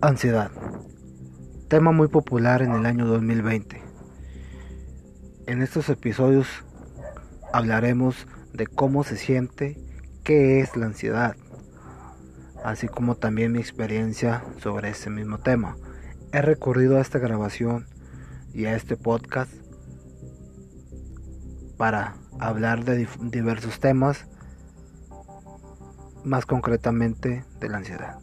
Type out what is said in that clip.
Ansiedad. Tema muy popular en el año 2020. En estos episodios hablaremos de cómo se siente, qué es la ansiedad, así como también mi experiencia sobre ese mismo tema. He recurrido a esta grabación y a este podcast para hablar de diversos temas, más concretamente de la ansiedad.